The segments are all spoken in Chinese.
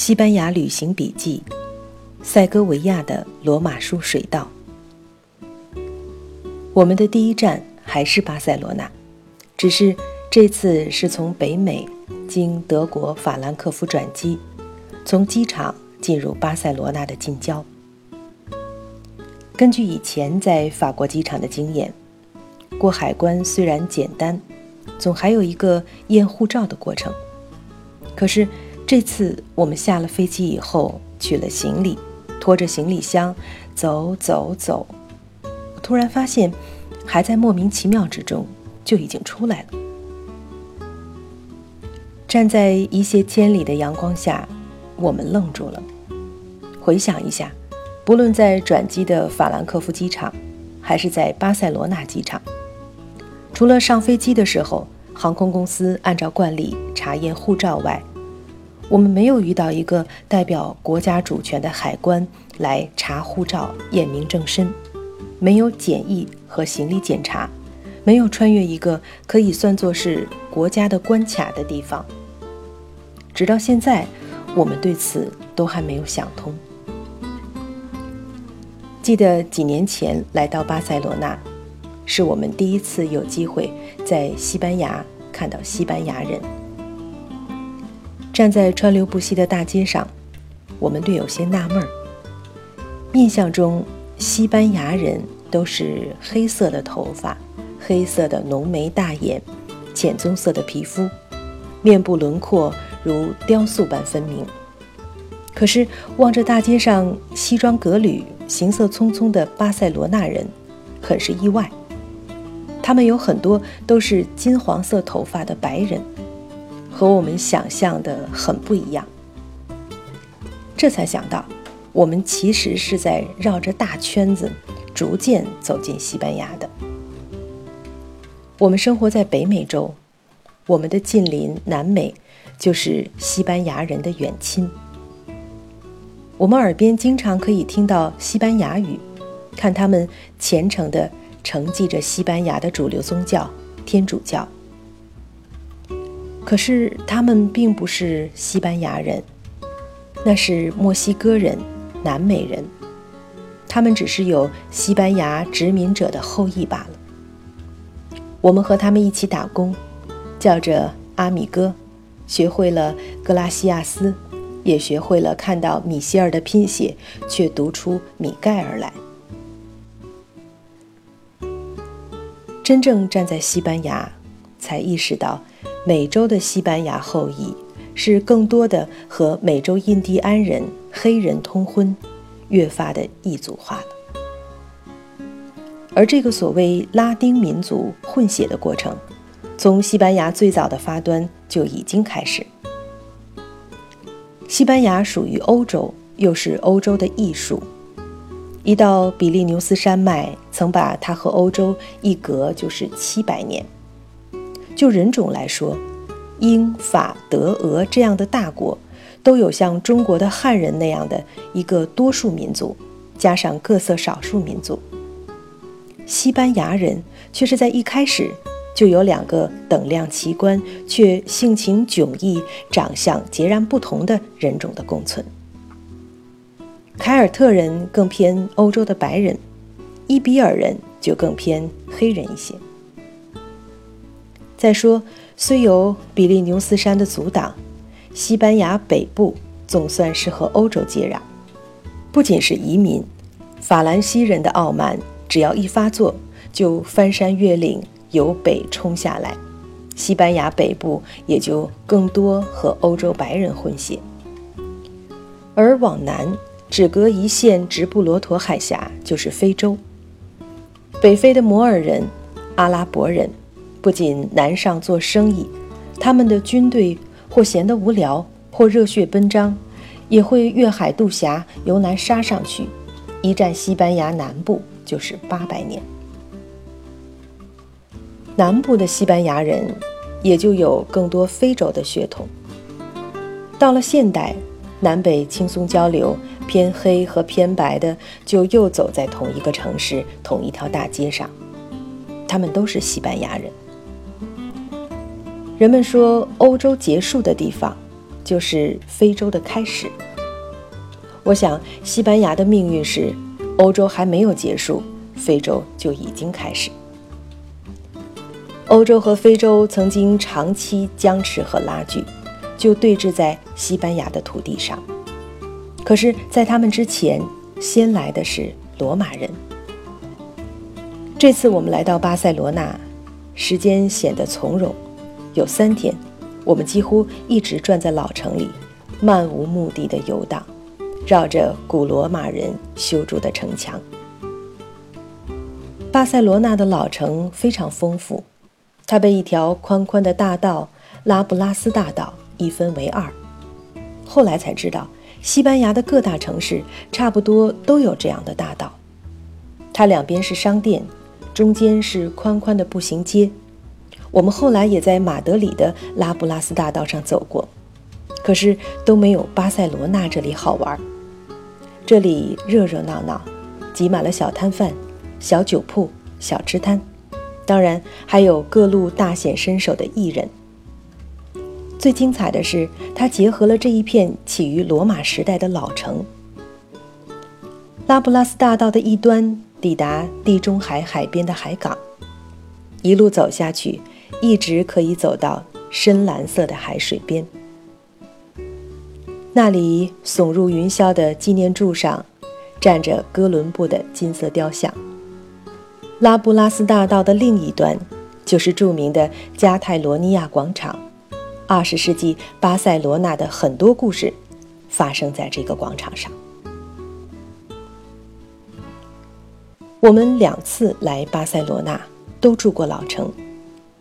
西班牙旅行笔记，塞戈维亚的罗马书水道。我们的第一站还是巴塞罗那，只是这次是从北美经德国法兰克福转机，从机场进入巴塞罗那的近郊。根据以前在法国机场的经验，过海关虽然简单，总还有一个验护照的过程。可是。这次我们下了飞机以后，取了行李，拖着行李箱走走走，我突然发现，还在莫名其妙之中就已经出来了。站在一泻千里的阳光下，我们愣住了。回想一下，不论在转机的法兰克福机场，还是在巴塞罗那机场，除了上飞机的时候，航空公司按照惯例查验护照外，我们没有遇到一个代表国家主权的海关来查护照、验明正身，没有检疫和行李检查，没有穿越一个可以算作是国家的关卡的地方。直到现在，我们对此都还没有想通。记得几年前来到巴塞罗那，是我们第一次有机会在西班牙看到西班牙人。站在川流不息的大街上，我们略有些纳闷儿。印象中，西班牙人都是黑色的头发、黑色的浓眉大眼、浅棕色的皮肤，面部轮廓如雕塑般分明。可是望着大街上西装革履、行色匆匆的巴塞罗那人，很是意外。他们有很多都是金黄色头发的白人。和我们想象的很不一样，这才想到，我们其实是在绕着大圈子，逐渐走进西班牙的。我们生活在北美洲，我们的近邻南美就是西班牙人的远亲。我们耳边经常可以听到西班牙语，看他们虔诚地承继着西班牙的主流宗教——天主教。可是他们并不是西班牙人，那是墨西哥人、南美人，他们只是有西班牙殖民者的后裔罢了。我们和他们一起打工，叫着阿米哥，学会了格拉西亚斯，也学会了看到米歇尔的拼写，却读出米盖尔来。真正站在西班牙，才意识到。美洲的西班牙后裔是更多的和美洲印第安人、黑人通婚，越发的异族化了。而这个所谓拉丁民族混血的过程，从西班牙最早的发端就已经开始。西班牙属于欧洲，又是欧洲的艺术。一到比利牛斯山脉，曾把它和欧洲一隔就是七百年。就人种来说，英法德俄这样的大国，都有像中国的汉人那样的一个多数民族，加上各色少数民族。西班牙人却是在一开始就有两个等量齐观却性情迥异、长相截然不同的人种的共存。凯尔特人更偏欧洲的白人，伊比尔人就更偏黑人一些。再说，虽有比利牛斯山的阻挡，西班牙北部总算是和欧洲接壤。不仅是移民，法兰西人的傲慢只要一发作，就翻山越岭由北冲下来。西班牙北部也就更多和欧洲白人混血。而往南，只隔一线直布罗陀海峡就是非洲。北非的摩尔人、阿拉伯人。不仅南上做生意，他们的军队或闲得无聊，或热血奔张，也会越海渡峡，由南杀上去，一战西班牙南部就是八百年。南部的西班牙人也就有更多非洲的血统。到了现代，南北轻松交流，偏黑和偏白的就又走在同一个城市、同一条大街上，他们都是西班牙人。人们说，欧洲结束的地方，就是非洲的开始。我想，西班牙的命运是，欧洲还没有结束，非洲就已经开始。欧洲和非洲曾经长期僵持和拉锯，就对峙在西班牙的土地上。可是，在他们之前，先来的是罗马人。这次我们来到巴塞罗那，时间显得从容，有三天，我们几乎一直转在老城里，漫无目的的游荡，绕着古罗马人修筑的城墙。巴塞罗那的老城非常丰富。它被一条宽宽的大道——拉布拉斯大道一分为二。后来才知道，西班牙的各大城市差不多都有这样的大道。它两边是商店，中间是宽宽的步行街。我们后来也在马德里的拉布拉斯大道上走过，可是都没有巴塞罗那这里好玩。这里热热闹闹，挤满了小摊贩、小酒铺、小吃摊。当然，还有各路大显身手的艺人。最精彩的是，它结合了这一片起于罗马时代的老城。拉布拉斯大道的一端抵达地中海海边的海港，一路走下去，一直可以走到深蓝色的海水边。那里耸入云霄的纪念柱上，站着哥伦布的金色雕像。拉布拉斯大道的另一端，就是著名的加泰罗尼亚广场。二十世纪巴塞罗那的很多故事，发生在这个广场上。我们两次来巴塞罗那，都住过老城。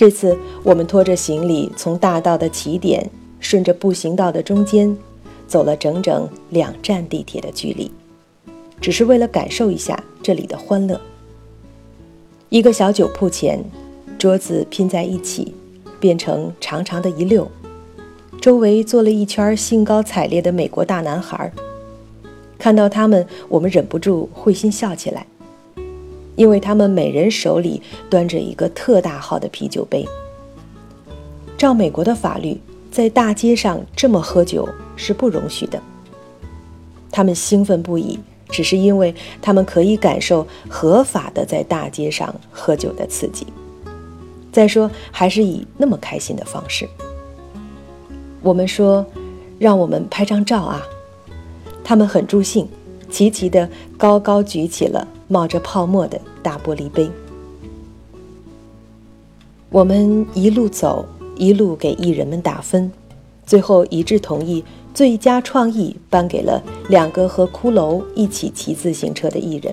这次我们拖着行李，从大道的起点，顺着步行道的中间，走了整整两站地铁的距离，只是为了感受一下这里的欢乐。一个小酒铺前，桌子拼在一起，变成长长的一溜，周围坐了一圈兴高采烈的美国大男孩。看到他们，我们忍不住会心笑起来，因为他们每人手里端着一个特大号的啤酒杯。照美国的法律，在大街上这么喝酒是不容许的。他们兴奋不已。只是因为他们可以感受合法的在大街上喝酒的刺激。再说，还是以那么开心的方式。我们说，让我们拍张照啊！他们很助兴，齐齐的高高举起了冒着泡沫的大玻璃杯。我们一路走，一路给艺人们打分，最后一致同意。最佳创意颁给了两个和骷髅一起骑自行车的艺人。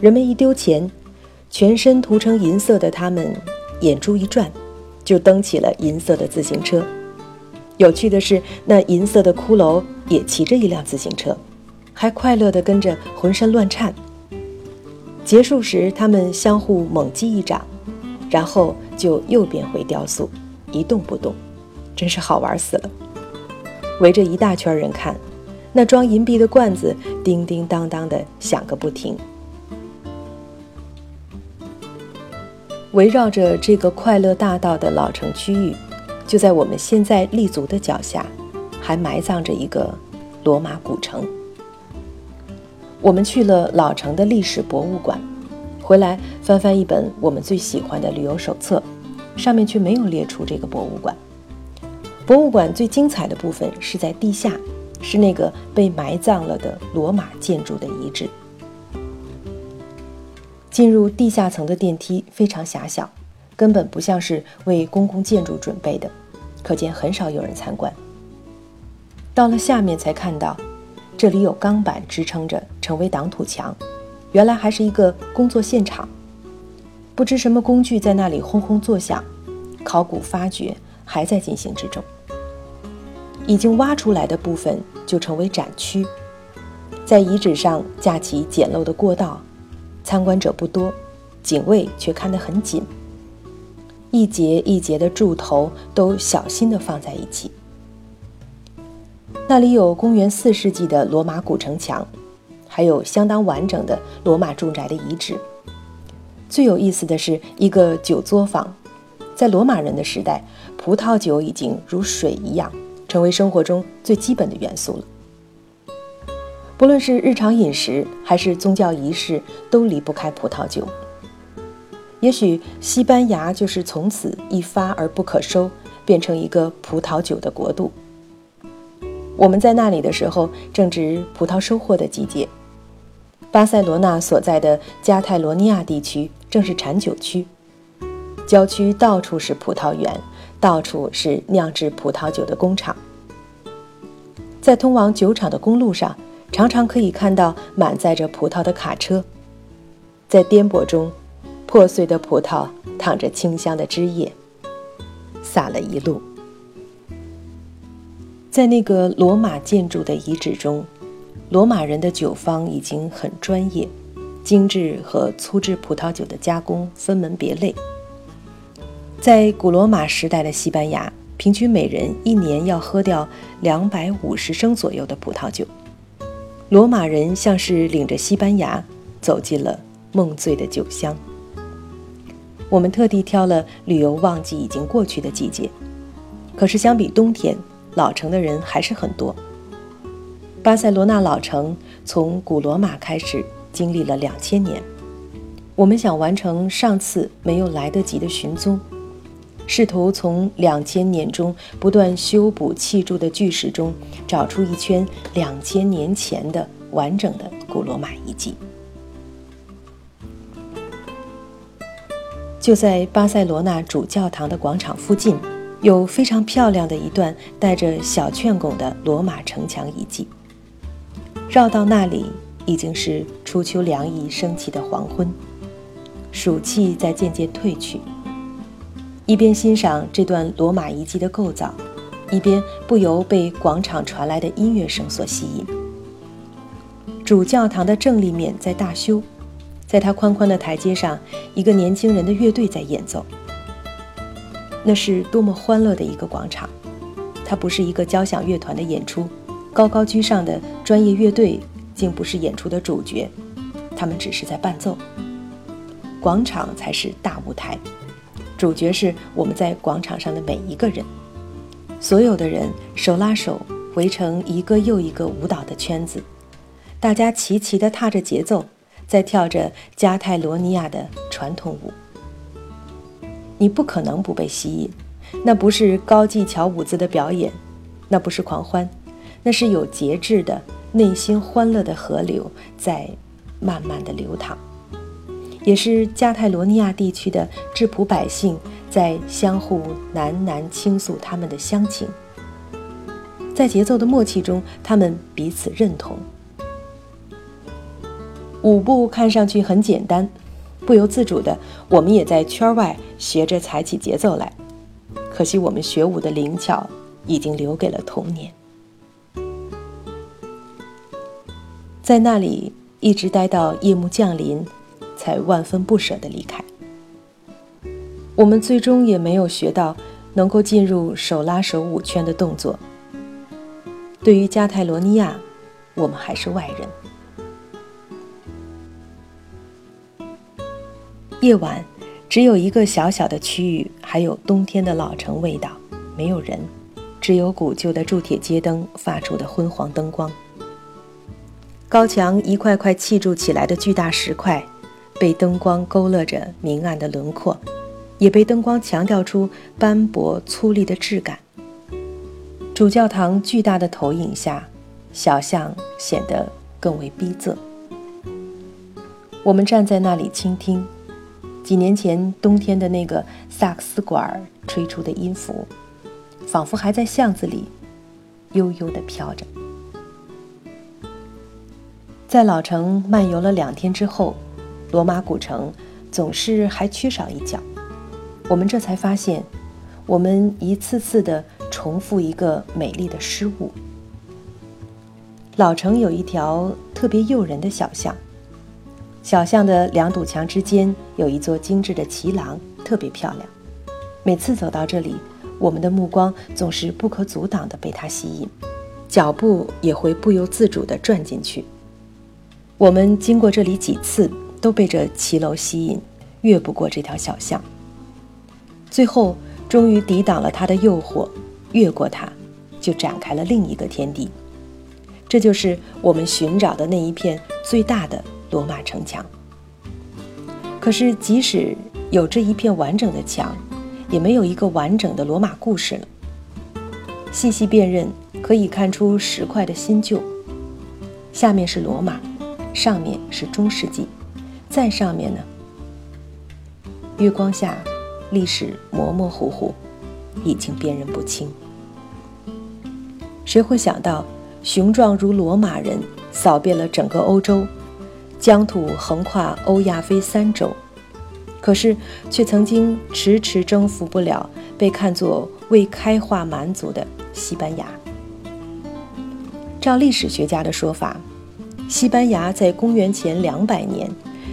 人们一丢钱，全身涂成银色的他们，眼珠一转，就蹬起了银色的自行车。有趣的是，那银色的骷髅也骑着一辆自行车，还快乐地跟着浑身乱颤。结束时，他们相互猛击一掌，然后就又变回雕塑，一动不动，真是好玩死了。围着一大圈人看，那装银币的罐子叮叮当当的响个不停。围绕着这个快乐大道的老城区域，就在我们现在立足的脚下，还埋葬着一个罗马古城。我们去了老城的历史博物馆，回来翻翻一本我们最喜欢的旅游手册，上面却没有列出这个博物馆。博物馆最精彩的部分是在地下，是那个被埋葬了的罗马建筑的遗址。进入地下层的电梯非常狭小，根本不像是为公共建筑准备的，可见很少有人参观。到了下面才看到，这里有钢板支撑着，成为挡土墙，原来还是一个工作现场。不知什么工具在那里轰轰作响，考古发掘还在进行之中。已经挖出来的部分就成为展区，在遗址上架起简陋的过道，参观者不多，警卫却看得很紧。一节一节的柱头都小心地放在一起。那里有公元四世纪的罗马古城墙，还有相当完整的罗马住宅的遗址。最有意思的是一个酒作坊，在罗马人的时代，葡萄酒已经如水一样。成为生活中最基本的元素了。不论是日常饮食还是宗教仪式，都离不开葡萄酒。也许西班牙就是从此一发而不可收，变成一个葡萄酒的国度。我们在那里的时候，正值葡萄收获的季节。巴塞罗那所在的加泰罗尼亚地区正是产酒区，郊区到处是葡萄园，到处是酿制葡萄酒的工厂。在通往酒厂的公路上。常常可以看到满载着葡萄的卡车，在颠簸中，破碎的葡萄淌着清香的汁液，洒了一路。在那个罗马建筑的遗址中，罗马人的酒坊已经很专业，精致和粗制葡萄酒的加工分门别类。在古罗马时代的西班牙，平均每人一年要喝掉两百五十升左右的葡萄酒。罗马人像是领着西班牙走进了梦醉的酒香。我们特地挑了旅游旺季已经过去的季节，可是相比冬天，老城的人还是很多。巴塞罗那老城从古罗马开始经历了两千年，我们想完成上次没有来得及的寻踪。试图从两千年中不断修补砌筑的巨石中找出一圈两千年前的完整的古罗马遗迹。就在巴塞罗那主教堂的广场附近，有非常漂亮的一段带着小券拱的罗马城墙遗迹。绕到那里，已经是初秋凉意升起的黄昏，暑气在渐渐褪去。一边欣赏这段罗马遗迹的构造，一边不由被广场传来的音乐声所吸引。主教堂的正立面在大修，在它宽宽的台阶上，一个年轻人的乐队在演奏。那是多么欢乐的一个广场！它不是一个交响乐团的演出，高高居上的专业乐队竟不是演出的主角，他们只是在伴奏。广场才是大舞台。主角是我们在广场上的每一个人，所有的人手拉手围成一个又一个舞蹈的圈子，大家齐齐地踏着节奏，在跳着加泰罗尼亚的传统舞。你不可能不被吸引，那不是高技巧舞姿的表演，那不是狂欢，那是有节制的内心欢乐的河流在慢慢的流淌。也是加泰罗尼亚地区的质朴百姓在相互喃喃倾诉他们的乡情，在节奏的默契中，他们彼此认同。舞步看上去很简单，不由自主的，我们也在圈外学着踩起节奏来。可惜我们学舞的灵巧已经留给了童年，在那里一直待到夜幕降临。才万分不舍地离开。我们最终也没有学到能够进入手拉手舞圈的动作。对于加泰罗尼亚，我们还是外人。夜晚，只有一个小小的区域，还有冬天的老城味道，没有人，只有古旧的铸铁街灯发出的昏黄灯光。高墙一块块砌筑起来的巨大石块。被灯光勾勒着明暗的轮廓，也被灯光强调出斑驳粗粝的质感。主教堂巨大的投影下，小巷显得更为逼仄。我们站在那里倾听，几年前冬天的那个萨克斯管吹出的音符，仿佛还在巷子里悠悠地飘着。在老城漫游了两天之后。罗马古城总是还缺少一角，我们这才发现，我们一次次的重复一个美丽的失误。老城有一条特别诱人的小巷，小巷的两堵墙之间有一座精致的骑廊，特别漂亮。每次走到这里，我们的目光总是不可阻挡地被它吸引，脚步也会不由自主地转进去。我们经过这里几次。都被这骑楼吸引，越不过这条小巷。最后，终于抵挡了他的诱惑，越过它，就展开了另一个天地。这就是我们寻找的那一片最大的罗马城墙。可是，即使有这一片完整的墙，也没有一个完整的罗马故事了。细细辨认，可以看出石块的新旧。下面是罗马，上面是中世纪，再上面呢？月光下，历史模模糊糊，已经辨认不清。谁会想到，雄壮如罗马人扫遍了整个欧洲，疆土横跨欧亚非三洲，可是却曾经迟迟征服不了被看作未开化蛮族的西班牙。照历史学家的说法，西班牙在公元前两百年。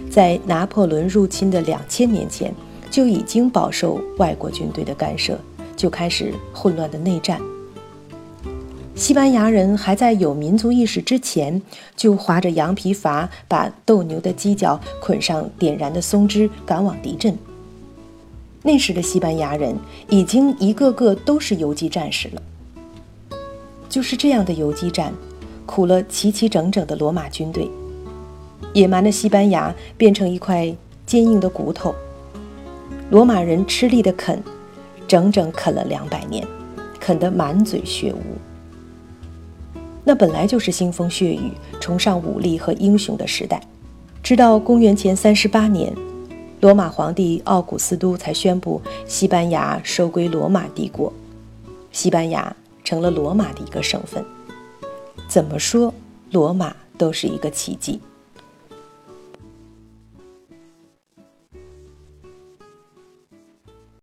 在拿破仑入侵的两千年前，就已经饱受外国军队的干涉，就开始混乱的内战。西班牙人还在有民族意识之前，就划着羊皮筏，把斗牛的犄角捆上点燃的松枝，赶往敌阵。那时的西班牙人已经一个个都是游击战士了。就是这样的游击战，苦了齐齐整整的罗马军队。野蛮的西班牙变成一块坚硬的骨头，罗马人吃力的啃，整整啃了两百年，啃得满嘴血污。那本来就是腥风血雨、崇尚武力和英雄的时代，直到公元前三十八年，罗马皇帝奥古斯都才宣布西班牙收归罗马帝国，西班牙成了罗马的一个省份。怎么说，罗马都是一个奇迹。